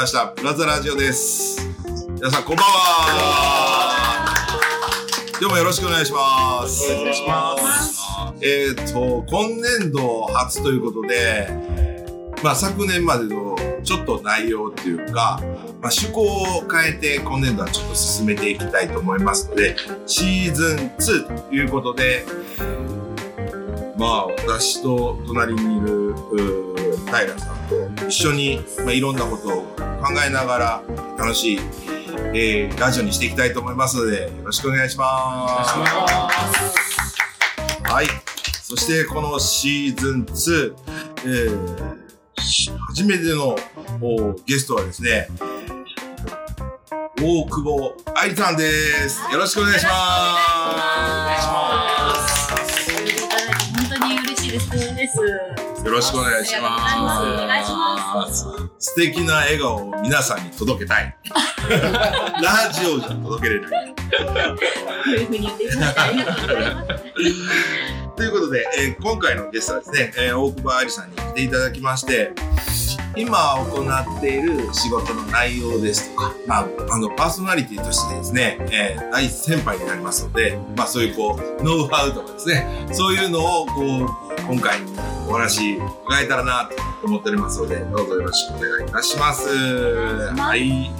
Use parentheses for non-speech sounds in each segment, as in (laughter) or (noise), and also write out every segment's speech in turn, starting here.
ました。プラザラジオです。皆さんこんばんは。今日もよろしくお願いします。お願いします。えっ、と今年度初ということでまあ昨年までのちょっと内容っていうか、まあ、趣向を変えて今年度はちょっと進めていきたいと思いますのでシーズン2ということでまあ私と隣にいるう平さんと一緒に、まあ、いろんなことを考えながら楽しい、えーラジオにしていきたいと思いますのでよろしくお願いします。はい。そしてこのシーズン2、えー初めてのおゲストはですね、大久保愛理さんです。よろしくお願いします。です。よろしくお願いします。お願いします。素敵な笑顔を皆さんに届けたい。(laughs) ラジオじゃ届けれない。こういうふうに言っていただいてありがとうございます。ということで、えー今回のゲストはですね、えー大久保愛理さんに来ていただきまして、今行っている仕事の内容ですとか、まあ、あの、パーソナリティとしてですね、えー大先輩になりますので、まあ、そういうこう、ノウハウとかですね、そういうのを、こう、今回お話伺えたらなと思っておりますので、どうぞよろしくお願いいたします。はい。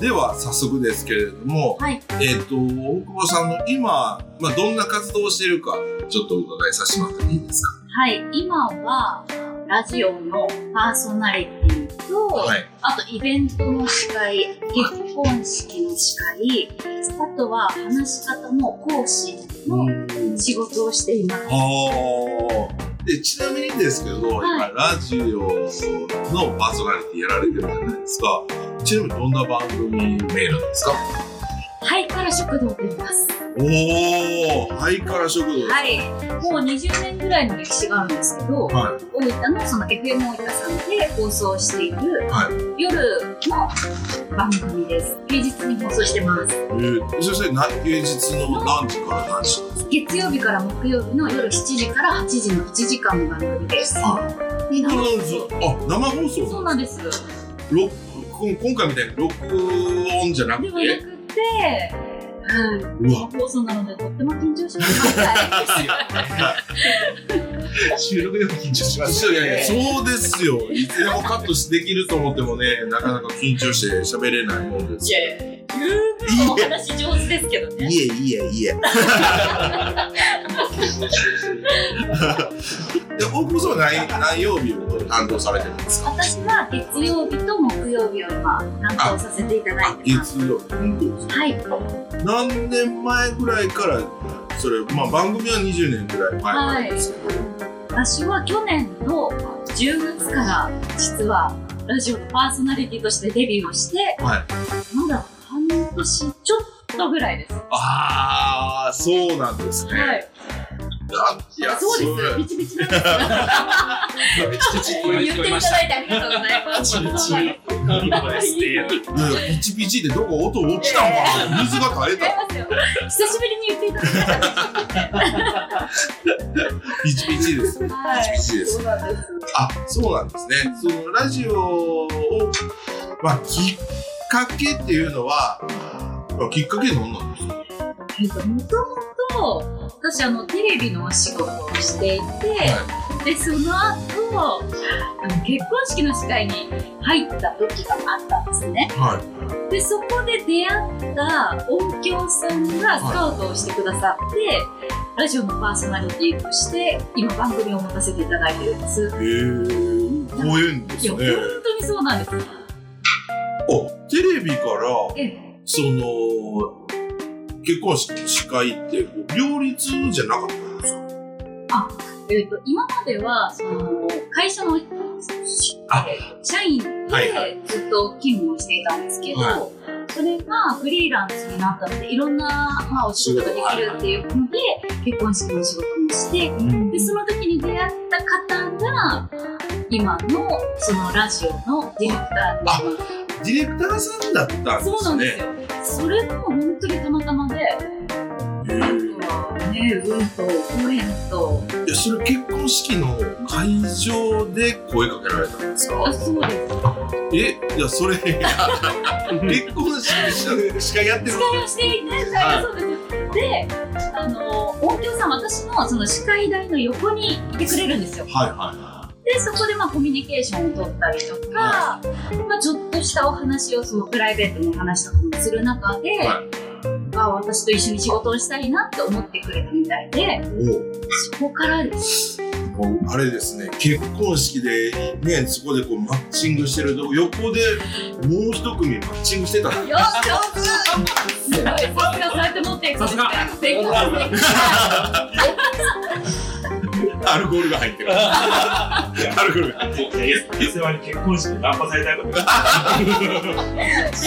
では、早速ですけれども、はい。えっ、と、大久保さんの今、まあ、どんな活動をしているか、ちょっとお伺いさせてもらってもいいですか？はい。今は、ラジオのパーソナリティと、はい。あとイベントの司会、結婚式の司会、あとは話し方の講師の仕事をしています。はあ。で、ちなみにですけど、はい今、ラジオのパーソナリティやられてるじゃないですか。ちなみにどんな番組名なんですか？ハイカラ食堂と言います。おー、ハイカラ食堂。はい。もう20年ぐらいの歴史があるんですけど、は大分のその FM 大分さんで放送しているい。はい。夜の番組です。平日に放送してます。えー、そしてな、平日の何時から何時月曜日から木曜日の夜7時から8時の1時間の番組です。はい。であ、生放送そうなんです。録今今回みたいに録音じゃなくて？ってはい。うわ。生放送なのでとっても緊張します。はい。(laughs) 収録でも緊張しますいやいやそうですよ。いつでもカットできると思ってもねなかなか緊張して喋れないもんです。いやいや、十分お話上手ですけどね。いえいえいえ。(laughs) で大久保さんは何何曜日を担当されてるんですか？私は月曜日と木曜日を今担当させていただあいてます。月曜日。はい。何年前ぐらいからそれまあ番組は20年ぐらい前なんですけど、私は去年の10月から実はラジオのパーソナリティとしてデビューをして、はいまだ半年ちょっとぐらいです。ああそうなんですね、はい。あいやそうです。れピチピチなんです。言っていただいてありがとうございます。ピチピチでどこ音落ちたんかな水が垂れた。久しぶりに言っていただいた。ピチピチです。はい。ピチピチです。そうなんです。あそうなんですね。そのラジオをまあきっかけっていうのはまあきっかけ何なんですかえっと、もともと、私、あの、テレビのお仕事をしていて、で、その後、あの結婚式の司会に入った時があったんですね。はいで、そこで出会った音響さんがスカウトをしてくださって、ラジオのパーソナリティとして、今番組を持たせていただいてるんです。へえご縁でいや、すね本当にそうなんです。あテレビからええその結婚司会って両立じゃなかったんですか？えっと今まではその会社のあ社員ではいはずっと勤務をしていたんですけど、はそれがフリーランスになったのでいろんな、まあ、お仕事ができるっていうので結婚式の仕事もしてでその時に出会った方が今のそのラジオのディレクターになりますディレクターさんだったんですねそうなんですよそれも本当にたまたまでへえなね、うんと、応援と。いや、それ結婚式の会場で声かけられたんですか？あ、そうです。(laughs) え、いや、それ、(laughs) 結婚式しかやってる司会をしていて、はい、そうです。で、あの、音響さん、私のその司会台の横にいてくれるんですよ。はいはい。で、そこでまあコミュニケーションを取ったりとか、まあちょっとしたお話を、そのプライベートの話とかもする中で、はいあ私と一緒に仕事をしたいなって思ってくれたみたいで、そこからです。おもうあれですね、結婚式でね、そこでこうマッチングしてると、横でもう一組マッチングしてた。よっ上手すごい、さすがそうやって持っていくんですね。(laughs) アルコールが入ってる。アルコールが入ってる。いや、いつまに結婚式でナンパされたいこと。でデ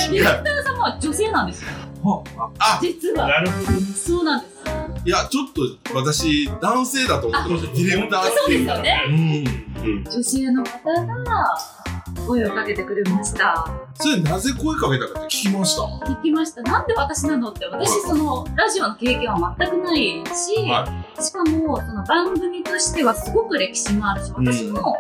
ィレクターさんは女性なんですよ。あ、実は。なるほど。そうなんです。いや、ちょっと私、男性だと思ってました。ディレクターっていう。そうですよね。うん。女性の方が声をかけてくれました。それなぜ声かけたかって聞きました？聞きました。なんで私なのって、私そのラジオの経験は全くないし、はしかもその番組としてはすごく歴史もあるし、私も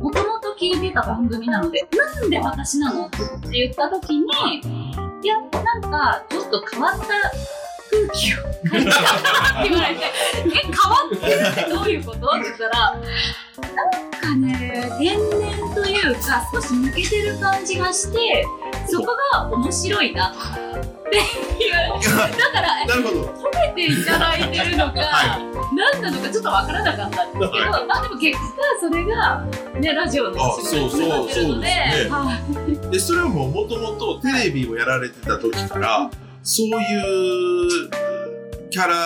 もともと聞いてた番組なので、なんで私なのって言った時に、いや、なんかちょっと変わった空気を感じたって言われて、え、変わってるってどういうことって言ったら、なんかね、天然というか少し抜けてる感じがして、そこが面白いなって言われて、だから、えなるほど。褒めていただいてるのか、は何なのかちょっとわからなかったんですけど、はまあでも結果それが、ね、ラジオの仕事につながってるので、あそうそうそうですね。はい。で、それはもうもともとテレビをやられてた時から、そういうキャラっ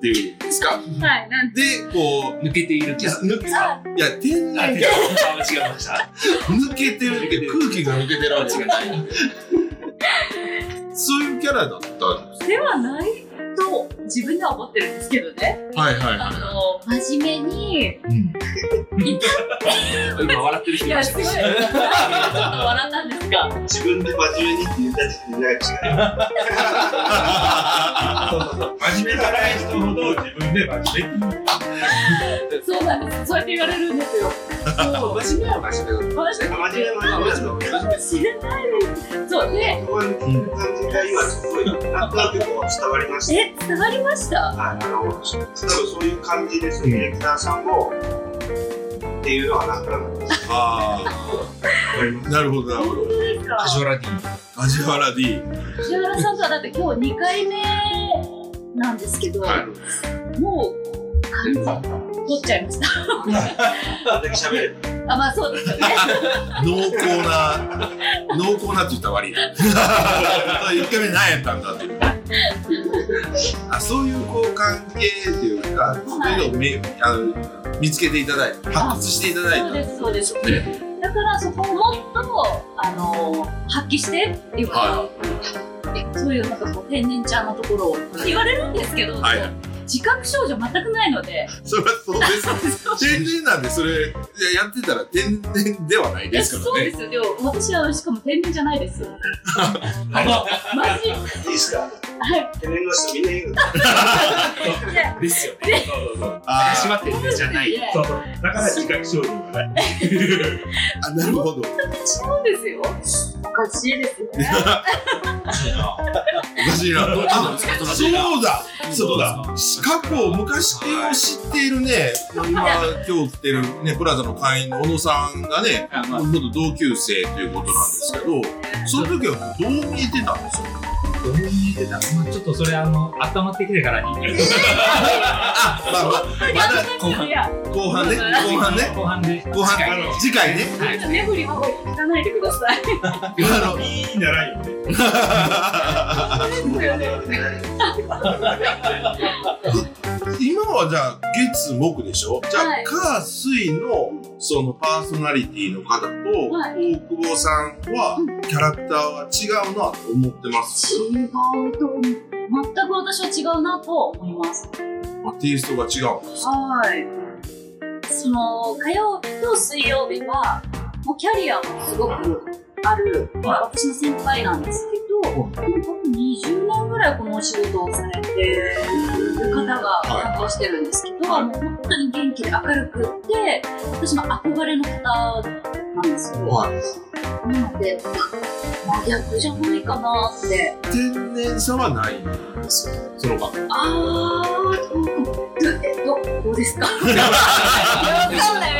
ていうんですか？はい、なんで、こう、抜けているキャラ。抜けいあや、天あ、然違う。違いました。抜けてるって空気が抜けてるわけじゃない。(laughs) そういうキャラだったんですではないと自分では思ってるんですけどね。はいはいあの、真面目に、うん。(laughs) 今笑ってる人いや、すごい、ちょっと笑ったんですが、自分で真面目にって言った時点で違う。真面目じゃない人ほど自分で真面目そうなんです。そうやって言わ。れるんですよ。そう。真面目は真面目だ。私真面目は真面目だ。かもしれない。そうで、こういう感じが今すごい、なんとなくこう伝わりました。え、伝わりました？はい、あの、多分そういう感じです、ディレクターさんも、っていうのはなんとなくあわかりまあ、なるほどなるほど。梶原 D。梶原 D。藤原さんとはだって今日2回目なんですけど、はい。もう完全に取っちゃいました。(laughs) あ、まあそうですよね。(laughs) 濃厚な、濃厚なって言ったら悪いな。一回目何やったんだっていう。あそういうこう関係っていうか、そういうのをめあの見つけていただいて、発掘していただいたそうです、そうです。ね。だからそこをもっと、あの、発揮してっていうか、はそういうなんかこう天然ちゃんのところを言われるんですけど、はい自覚症状全くないので、(laughs) それはそうです。(laughs) 天然なんで、それ、いややってたら天然ではないですからね。そうですよ。でも私はしかも天然じゃないです。(laughs) マジいいっすか？はい。天然の人みんな言うですよね。そうそうそう。あしまってるじゃない。そうそう。だから自覚症状がない。ーあ、なるほど。そうですよ。おかしいですよね。おかしいな。あそうだそうだ過去、昔を知っているね、今、今日来てるね、プラザの会員の小野さんがね、元同級生ということなんですけど、その時はどう見えてたんですか？どう見えてたまあちょっとそれあの、温まってきてからに。あ、まあ (laughs) まあ、まだ後半後半ね、後半ね、後半で。後半、次回ね。はい。ねぶりは聞かないでください。あの、いいんじゃないよね。(laughs) (laughs) 今はじゃあ月木でしょ？じゃあ、はい火水のそのパーソナリティの方と、は大久保さんはキャラクターは違うなと思ってます？違うと全く私は違うなと思います。まあ、テイストが違うんです。はい。その、火曜日と水曜日は、もうキャリアもすごくある、まあ私の先輩なんですけど、もう多分20年ぐらいこのお仕事をされてる方が担当してるんですけど、はいもう本当に元気で明るくって、私も憧れの方なんですよ。はいなので、真逆じゃないかなって。天然さはないんですよ、その方。あー、どうえどどうですか？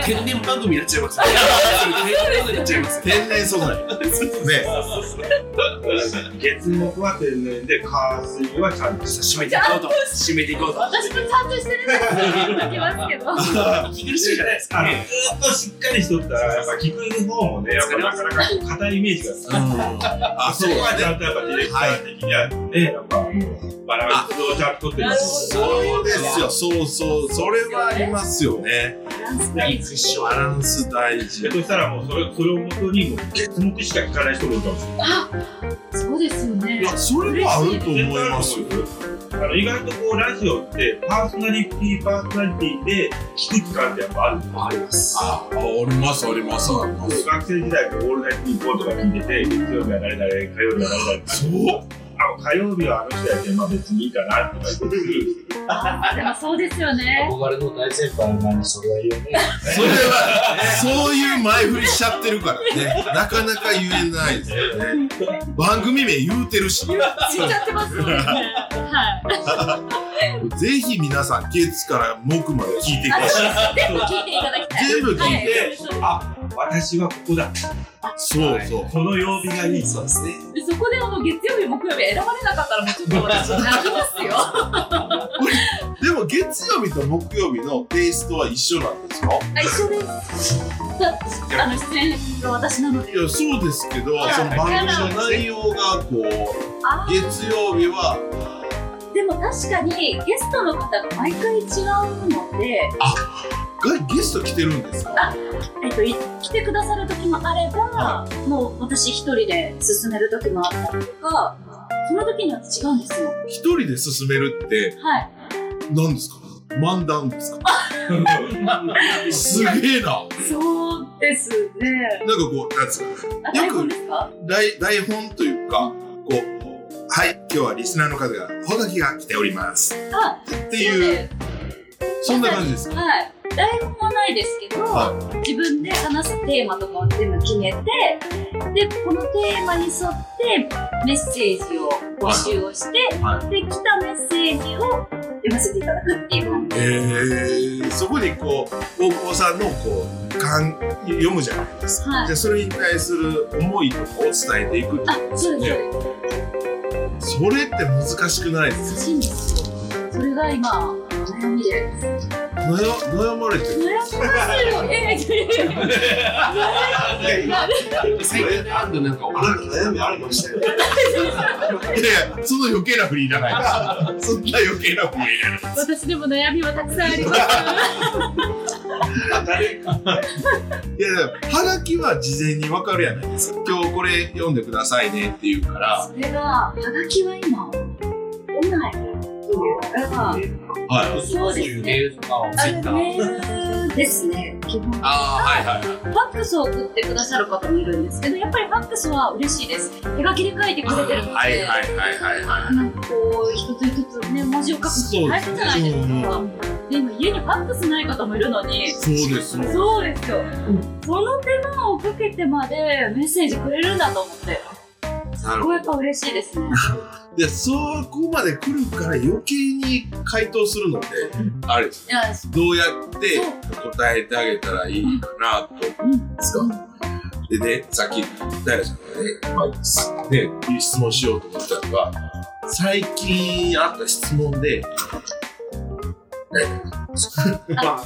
天然番組になっちゃいますね。天然番組になっちゃいます。天然素材。ね。月木は天然で、火水はちゃんと締めていこうと。締めていこうと。私もちゃんとしてるんですよ。言ってますけど。息苦しいじゃないですか。あのずーっとしっかりしとったら、やっぱ聞く方もね、やっぱなかなかこう硬いイメージがつく。あ、そそうこはちゃね。んとやっぱディレクター的にはね、やっぱバランスをちゃんと取ってるそうですよ、そうそう、それはありますよね。バランス大事。バランス大事で。そしたらもうそれそれをもとにもう月木しか聞かない人もいるかもしれない。あ、そうですよねい。や、それはあると思いますよ。あの意外とこうラジオってパーソナリティパーソナリティで聞く期間ってやっぱあるんですよ。あります。あ、あります、あります、あります。学生時代こうオールナイトニッポンとか聞いてて、月曜日は誰々、火曜日は誰々。そうあ火曜日はあの人やけん、まあ別にいいかなとか言ってくる。あでもそうですよね。憧れの大先輩なのにそれは言えねそれは、そういう前振りしちゃってるからね。なかなか言えないですよね。番組名言うてるし。言っちゃってますもんね。はい。ぜひ皆さん、月から木まで聞いてください。(laughs) 全部聞いていただきたい。全部聞いてはいあ私はここだ。そうそう。この曜日がいい。そうですね。でそこであの月曜日、木曜日選ばれなかったらもうちょっと私泣きますよ。でも月曜日と木曜日のテイストは一緒なんですかあ一緒です。だあの出演が私なので。いや、そうですけど、はいその番組の内容がこう、あ月曜日は、でも確かにゲストの方が毎回違うので、がゲスト来てるんですか？えっと、い来てくださる時もあれば、もう私一人で進める時もあったりとか、その時には違うんですよ。一人で進めるってはい。何ですか？漫談ですか？(laughs) すげえな。そうですね。なんかこう、なんつうのあ、台本ですか？台台本というか、こう、はい、今日はリスナーの方が、おはがきが来ております。あ、っていう、そんな感じですか？はい。台本はないですけど、は自分で話すテーマとかを全部決めて、で、このテーマに沿ってメッセージを募集をして、はで、来たメッセージを読ませていただくっていう感じ。えー、そこにこう、大久保さんのこう、感読むじゃないですか。はいじゃあそれに対する思いとかを伝えていくってあこと、そうです、ねそれって難しくないです難しいんですよ。それが今、悩みで。悩悩まれてる。悩みますよ。ええ、いやいやいや最近なんでなんか、悩みありましたよ。いやいや、その余計な振りいらない。そんな余計な振りいらない。私でも悩みはたくさんあります。いやいや、はがきは事前にわかるやないですか。今日これ読んでくださいねって言うから。それが、はがきは今、来ないはい。そうですね。メールですね、基本。ああ、はいはい。ファックスを送ってくださる方もいるんですけど、やっぱりファックスは嬉しいです。手書きで書いてくれてるので、はいはいはいはいはなんかこう、一つ一つね、文字を書くの大変じゃないですか。で、今家にファックスない方もいるのに、い。そうです。そうですよ。その手間をかけてまでメッセージくれるんだと思って、すなるほど。ごいやっぱ嬉しいですね。(laughs) で、そこまで来るから余計に回答するので、あれです。いや、どうやって答えてあげたらいいかなと。思うん。ですか？でね、さっき、平ちゃんがね、まあ、ね、質問しようと思ったのが、最近あった質問で、ま (laughs) あ、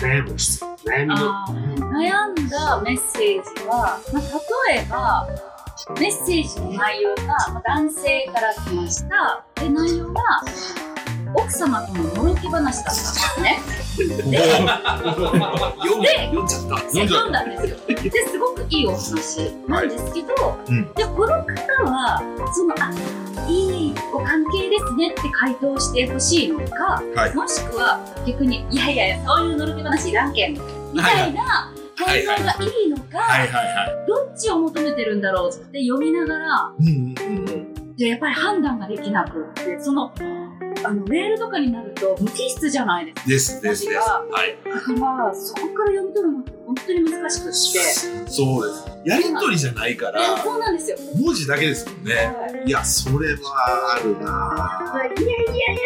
悩む。質問悩みの。あー。悩んだメッセージは、まあ、例えば、メッセージの内容がまあ男性から来ました。で、内容が、奥様とののろけ話だったんですね。で読んだんですよ。で、すごくいいお話なんですけど、うん。で、この方は、その、あ、いいご関係ですねって回答してほしいのか、はい。もしくは逆に、いやいやそういうのろけ話いらんけん、みたいな反応がいいのか、はいはいはい。どっちを求めてるんだろうって読みながら、うんうん。でやっぱり判断ができなくってそのあのメールとかになると無機質じゃないですかですですです。はい。だからそこから読み取るのって本当に難しくしてそうです。やりとりじゃないかえら、そうなんですよ、文字だけですもんね。はいいや、それはあるなぁ。いやいやいや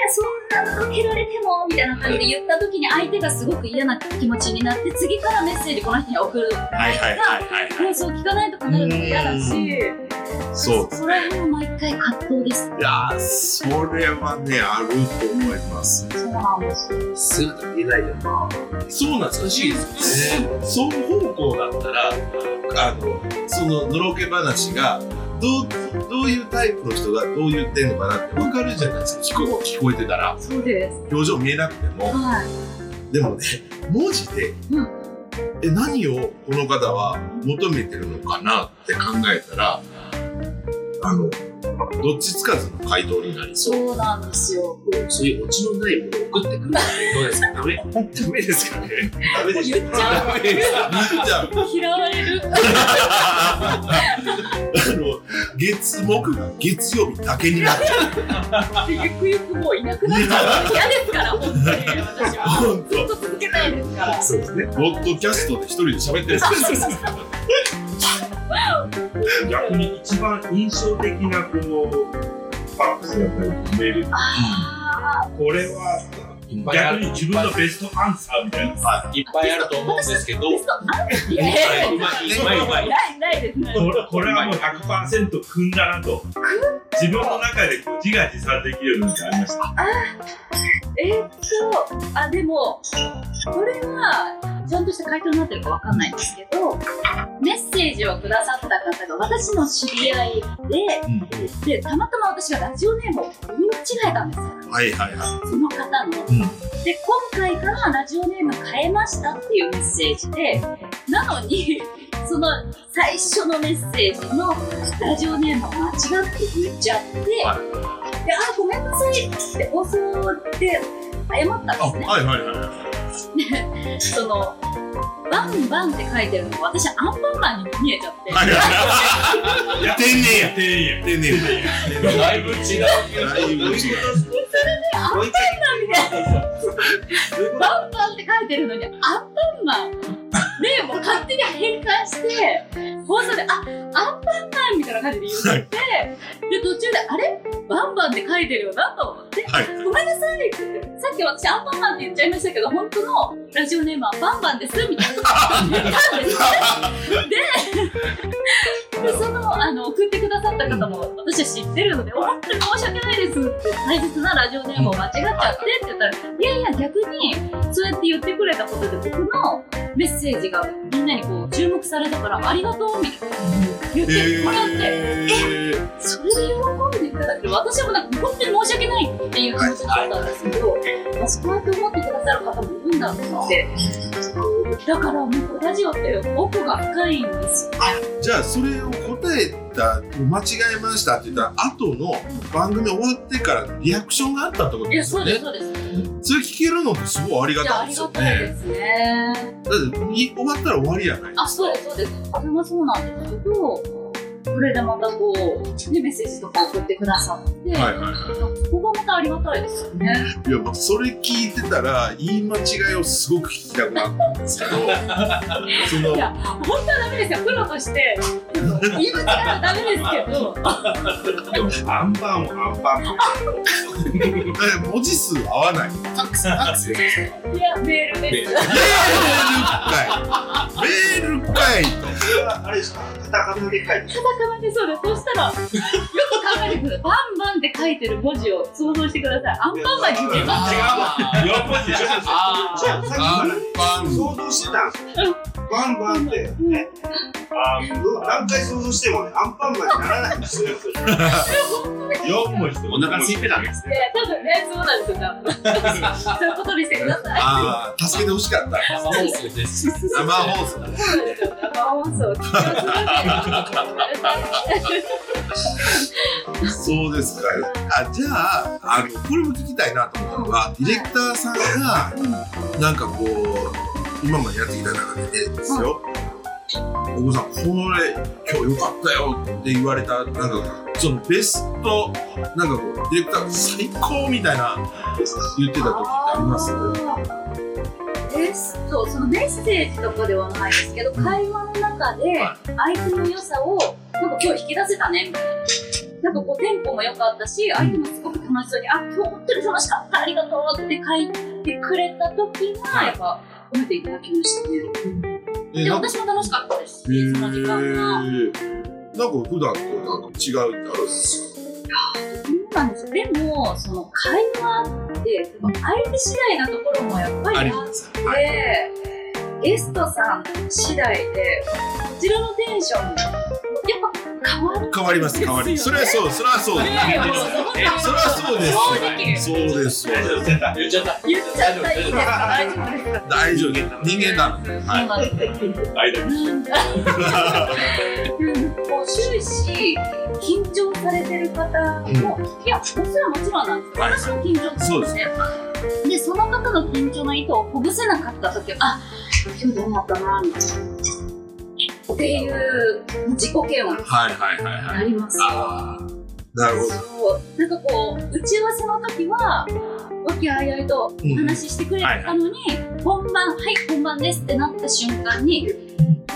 そんなの受けられてもみたいな感じで言った時に相手がすごく嫌な気持ちになって次からメッセージこの人に送るはいはいはいはい。放送聞かないとかなるのも嫌だしそうそれも毎回葛藤ですいやー、それはね、あると思います。そうなんです姿見えないよな。そうなんです難しいですよね。双方向だったら、あの、そののろけ話が、どう、どういうタイプの人がどう言ってんのかなって分かるじゃないですか。聞こ聞こえてたら。そうです表情見えなくても。はいでもね、文字で、うんえ、何をこの方は求めてるのかなって考えたら、あの、どっちつかずの回答になりそう。そうなんですよ。そういうオチのないものを送ってくるのはどうですか？ダメ？ダメですかね？ダメでし言っちゃう。言っちゃう。嫌われる。あの、月木が月曜日だけになっちゃう。ゆくゆくもういなくなっちゃう。嫌ですから本当に私は。本ずっと続けたいですから。そうですね。当。ポッドキャストで一人で喋ってるんです逆に一番印象的なこのファックスだったりメールあこれは逆に自分のベストアンサーみたいな。いっぱいあると思うんですけど、これはもう100%組んだなと。自分の中で自画自賛できるようになりました。えー。っとあでもこれはちゃんとした回答になってるかわかんないんですけどメッセージをくださった方が私の知り合いで、でたまたま私がラジオネームを読み間違えたんですよ。はいはいはその方の、で今回からラジオネーム変えましたっていうメッセージでなのにその最初のメッセージのラジオネームを間違って言っちゃって、であごめんなさいって放送で謝ったんですね。はいはいはい。そのバンバンって書いてるの私アンパンマンに見えちゃって、はいはいはい。天然や。てや。天然や。だいぶ違うだいぶ違うもう一回バンバンって書いてるのにアンパンマンでもう勝手に変換して放送であアンパンマンみたいな感じで言って、で途中であれ？バンバンって書いてるよなと思ってはい。さっき私アンパンマンって言っちゃいましたけど本当のラジオネームはバンバンですみたいな。で (laughs) ででそのあの送ってくださった方も私は知ってるので本当に申し訳ないです。って大切なラジオネームを間違っちゃってって言ったらいやいや逆にそうやって言ってくれたことで僕のメッセージがみんなにこう注目されたからありがとうみたいな言ってもらって、えー。それで喜んでいただける私はもうなんか本当に申し訳ないっていう気持ちだったんですけど、まあ、そうやって思ってくださる方もいるんだと思ってだからもうラジオって奥が深いんですよ。じゃあそれを答えた間違えましたって言ったら後の番組終わってからリアクションがあったってこといやですよね。そうですそうです。それ聞けるのってすごいありがいやありたいですよね。がたいですね。だってい終わったら終わりやないあそうですそうです。それはそうなんですけどそれでまたこう、ね、メッセージとか送ってくださって、はいはいそこがまたありがたいですよね。いや、まあ、それ聞いてたら言い間違いをすごく聞きたくなったんですけど (laughs) そのいや本当はダメですよプロとして。言い間違いはダメですけど。アンパンをアンパン。だから文字数合わない。タクシー、タクシーです。よ。いやメール。ですメールかい。メールかいそれはあれですか？カタカナで書いてカタカナでそうです。そしたら、よく考えてください。バンバンって書いてる文字を想像してください。アンパンマンに見えます。違う。4文字でしょあじゃあさっきからバン想像してたんです。よバンバンってね。何回想像してもねアンパンマンにならない。んですよ4文字でお腹空いてたんですいね。や、多分ね、そうなんですよ、多分。そういうことにしてください。ああ助けてほしかった。生放送です。生放送そうなんですよ。生放送。そうですかあじゃああのこれも聞きたいなと思ったのがディレクターさんがなんかこう今までやってきた中でですよ。お子さん、これ、今日良かったよって言われた、なんか、そのベスト、なんかこう、ディレクター最高みたいな言ってた時ってあります？ベスト、そのメッセージとかではないですけど、会話の中で相手の良さを、なんか今日引き出せたね、みたいな。なんかこうテンポも良かったし、相手もすごく楽しそうに、あ、今日本当に楽しかった、ありがとうって書いてくれた時は、やっぱ褒めていただきましたね。えで、私も楽しかったですし、その時間が。なんか普段となんか違うってあるんですそうなんですよ。でも、その会話って、相手次第なところもやっぱかありりあっ。て、はい。ゲストさん次第で、こちらのテンション変わる。変わります、変わり。それはそう、それはそうです。それはそうです。そうです。言っちゃった。言っちゃった。大丈夫。人間なんで。そうはなんです間に。(laughs) うんもう終始緊張されてる方も、いや、それはもちろんなんです私も緊張するんですね。で、その方の緊張の糸をほぐせなかった時は、あ、今日どうなったな、みたいな。っていう自己嫌悪。はい、はい、はい、は。ないりますよ。ああ。なるほど。そう。なんかこう、打ち合わせの時は、和気あいあいとお話ししてくれたのに、本番、はい、本番ですってなった瞬間に、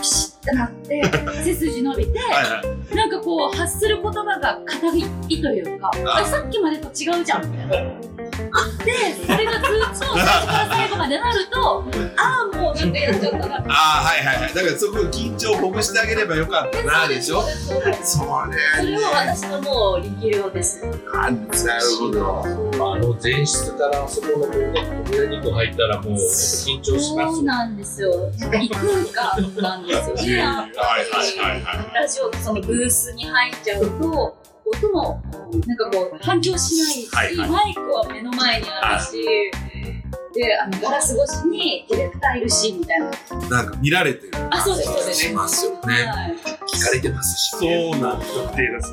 ピシッてなって、背筋伸びて、はい、はい。なんかこう、発する言葉が硬いというか、ああれさっきまでと違うじゃん、みたいな。で、それがずっと最初から最後までなると、ああ、もうなんかやっちゃったな。ああ、はい、はい、はい。だからそこ緊張をほぐしてあげればよかったな、でしょ？そうね。それは私のもう力量です。あなるほど。あの前室からあそこのこうね扉にこ入ったらもう緊張しますそうなんですよ。異空間なんですよね。あはい、はい、はい、はい。ラジオのそのブースに入っちゃうと、音もなんかこう反響しないし、はいはいマイクは目の前にあるし、で、あのガラス越しにディレクターいるし、みたいな。なんか見られてるあ、そうです、そうです。しますよね。はい。聞かれてますしそうなんです。特定です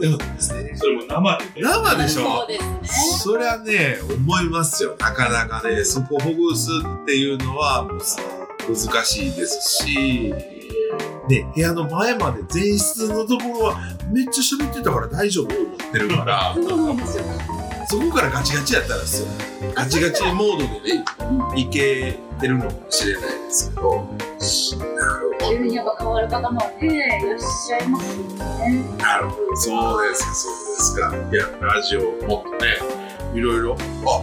ね。それも生でね。生でしそょうですね。そりゃね、思いますよ。なかなかね、そこをほぐすっていうのはもう難しいですし、ね、部屋の前まで前室のところはめっちゃ喋ってたから大丈夫と思ってるから、そこからガチガチやったらですよ。ガチガチモードでね、いけてるのかもしれないですけど、急にやっぱ変わる方もね、いらっしゃいますよね。なるほど。そうですか、そうですか。いや、ラジオもっとね、いろいろ、あ、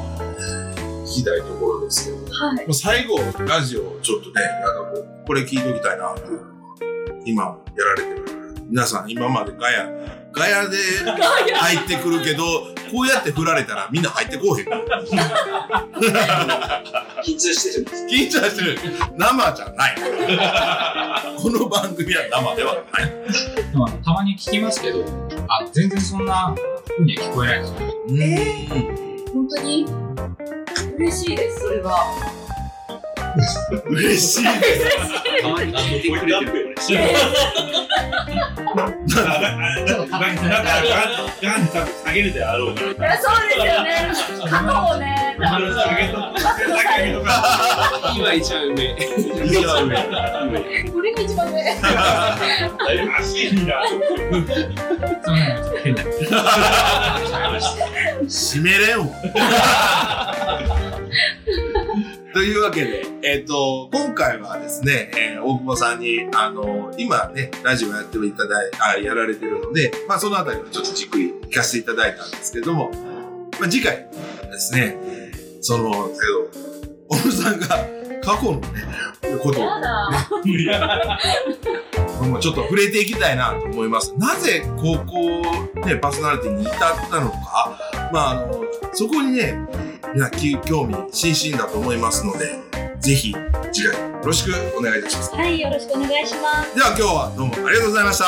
聞きたいところですけど、もはい。う最後、ラジオちょっとね、なんかこう、これ聞いときたいな、と今もやられてる。皆さん、今までガヤ、ガヤで入ってくるけど、こうやって振られたらみんな入ってこうへん。緊張してる緊張してる。生じゃない。この番組は生ではない。でもあのたまに聞きますけど、あ全然そんな風には聞こえないですよ。うん本当に？嬉しいです、それは。嬉しい。たまに聞いてくれてるちょっとガンガン多分下げるであろうから。いや、そうですよね。肩をね、下げと下げとか。今一番上一番上。これが一番上。足にな。すいません、変な。閉めれんわ。というわけで、えっ、と、今回はですね、えー大久保さんに、あの、今ね、ラジオやっていただいあ、やられてるので、まあ、そのあたりをちょっとじっくり聞かせていただいたんですけども、まあ、次回ですね、その、けど、小野さんが過去のね、ことをやだ。もうちょっと触れていきたいなと思います。なぜ高校、ね、パーソナリティに至ったのか、まあ、あの、そこにね、みんなき興味津々だと思いますので、ぜひ次回よろしくお願いいたします。はい、よろしくお願いします。では今日はどうもありがとうございました。